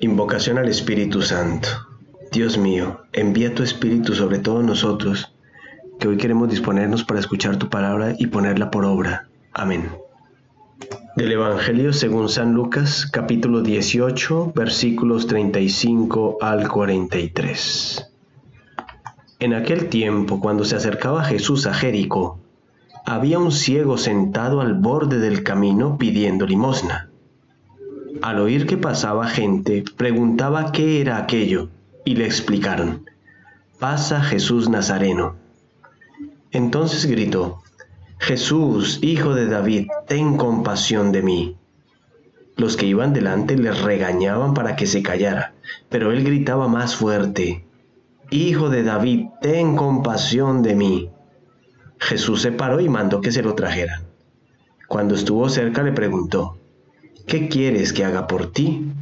Invocación al Espíritu Santo. Dios mío, envía tu Espíritu sobre todos nosotros, que hoy queremos disponernos para escuchar tu palabra y ponerla por obra. Amén. Del Evangelio según San Lucas, capítulo 18, versículos 35 al 43. En aquel tiempo, cuando se acercaba Jesús a Jericó, había un ciego sentado al borde del camino pidiendo limosna. Al oír que pasaba gente, preguntaba qué era aquello, y le explicaron, pasa Jesús Nazareno. Entonces gritó, Jesús, hijo de David, ten compasión de mí. Los que iban delante le regañaban para que se callara, pero él gritaba más fuerte, Hijo de David, ten compasión de mí. Jesús se paró y mandó que se lo trajeran. Cuando estuvo cerca le preguntó, ¿qué quieres que haga por ti?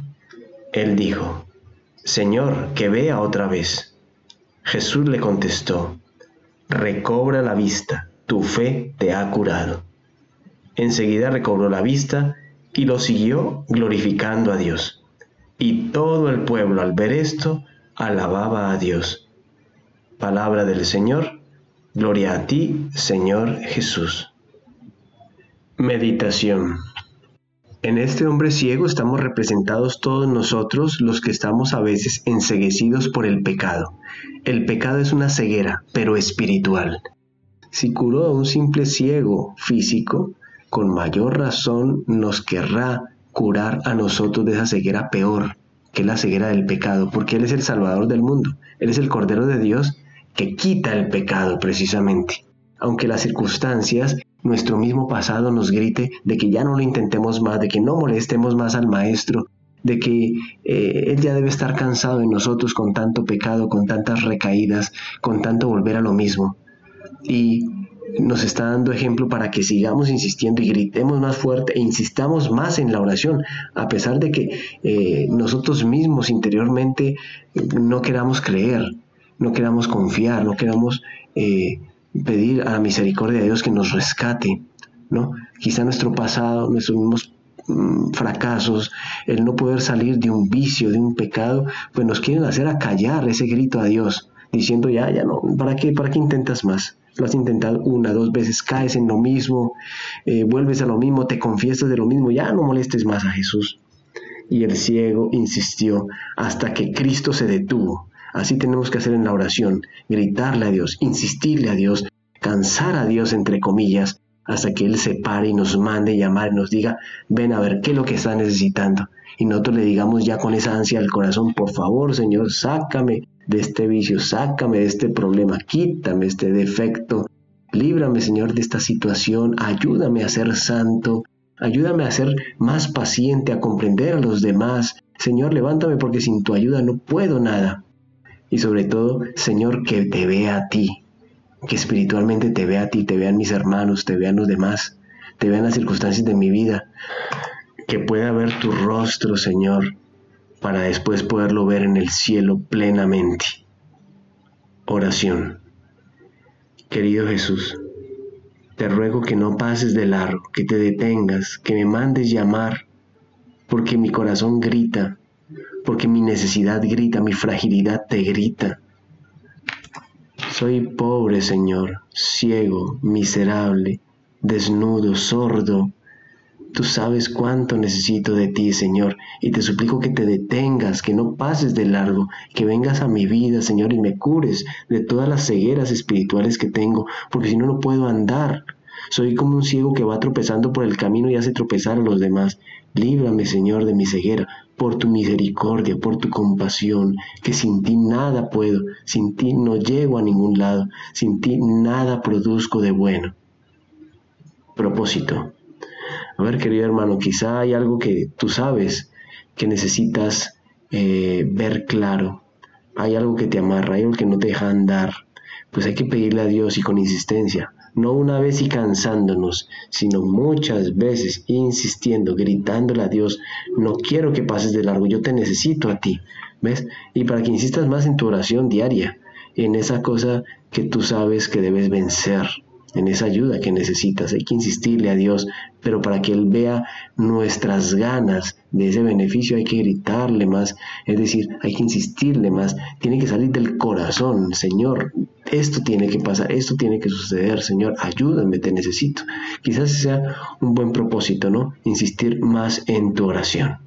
Él dijo, Señor, que vea otra vez. Jesús le contestó, recobra la vista, tu fe te ha curado. Enseguida recobró la vista y lo siguió glorificando a Dios. Y todo el pueblo al ver esto alababa a Dios. Palabra del Señor, gloria a ti, Señor Jesús. Meditación. En este hombre ciego estamos representados todos nosotros los que estamos a veces enseguecidos por el pecado. El pecado es una ceguera, pero espiritual. Si curó a un simple ciego físico, con mayor razón nos querrá curar a nosotros de esa ceguera peor, que la ceguera del pecado, porque Él es el Salvador del mundo, Él es el Cordero de Dios que quita el pecado precisamente. Aunque las circunstancias nuestro mismo pasado nos grite de que ya no lo intentemos más, de que no molestemos más al Maestro, de que eh, Él ya debe estar cansado de nosotros con tanto pecado, con tantas recaídas, con tanto volver a lo mismo. Y nos está dando ejemplo para que sigamos insistiendo y gritemos más fuerte e insistamos más en la oración, a pesar de que eh, nosotros mismos interiormente no queramos creer, no queramos confiar, no queramos eh, pedir a la misericordia de Dios que nos rescate, ¿no? Quizá nuestro pasado, nuestros mismos mm, fracasos, el no poder salir de un vicio, de un pecado, pues nos quieren hacer acallar ese grito a Dios, diciendo ya, ya no, ¿para qué, para qué intentas más? Lo has intentado una, dos veces, caes en lo mismo, eh, vuelves a lo mismo, te confiesas de lo mismo, ya no molestes más a Jesús. Y el ciego insistió hasta que Cristo se detuvo Así tenemos que hacer en la oración, gritarle a Dios, insistirle a Dios, cansar a Dios entre comillas, hasta que Él se pare y nos mande llamar y nos diga, ven a ver qué es lo que está necesitando. Y nosotros le digamos ya con esa ansia al corazón, por favor Señor, sácame de este vicio, sácame de este problema, quítame este defecto, líbrame Señor de esta situación, ayúdame a ser santo, ayúdame a ser más paciente, a comprender a los demás. Señor, levántame porque sin tu ayuda no puedo nada y sobre todo, Señor, que te vea a ti, que espiritualmente te vea a ti, te vean mis hermanos, te vean los demás, te vean las circunstancias de mi vida, que pueda ver tu rostro, Señor, para después poderlo ver en el cielo plenamente. Oración. Querido Jesús, te ruego que no pases de largo, que te detengas, que me mandes llamar, porque mi corazón grita, porque mi necesidad grita, mi fragilidad te grita. Soy pobre, Señor, ciego, miserable, desnudo, sordo. Tú sabes cuánto necesito de ti, Señor, y te suplico que te detengas, que no pases de largo, que vengas a mi vida, Señor, y me cures de todas las cegueras espirituales que tengo, porque si no, no puedo andar. Soy como un ciego que va tropezando por el camino y hace tropezar a los demás. Líbrame, Señor, de mi ceguera, por tu misericordia, por tu compasión, que sin ti nada puedo, sin ti no llego a ningún lado, sin ti nada produzco de bueno. Propósito. A ver, querido hermano, quizá hay algo que tú sabes que necesitas eh, ver claro. Hay algo que te amarra, hay algo que no te deja andar. Pues hay que pedirle a Dios y con insistencia no una vez y cansándonos, sino muchas veces insistiendo, gritándole a Dios, no quiero que pases de largo, yo te necesito a ti, ¿ves? Y para que insistas más en tu oración diaria, en esa cosa que tú sabes que debes vencer, en esa ayuda que necesitas. Hay que insistirle a Dios, pero para que Él vea nuestras ganas de ese beneficio hay que gritarle más, es decir, hay que insistirle más, tiene que salir del corazón, Señor, esto tiene que pasar, esto tiene que suceder, Señor, ayúdame, te necesito. Quizás sea un buen propósito, ¿no? Insistir más en tu oración.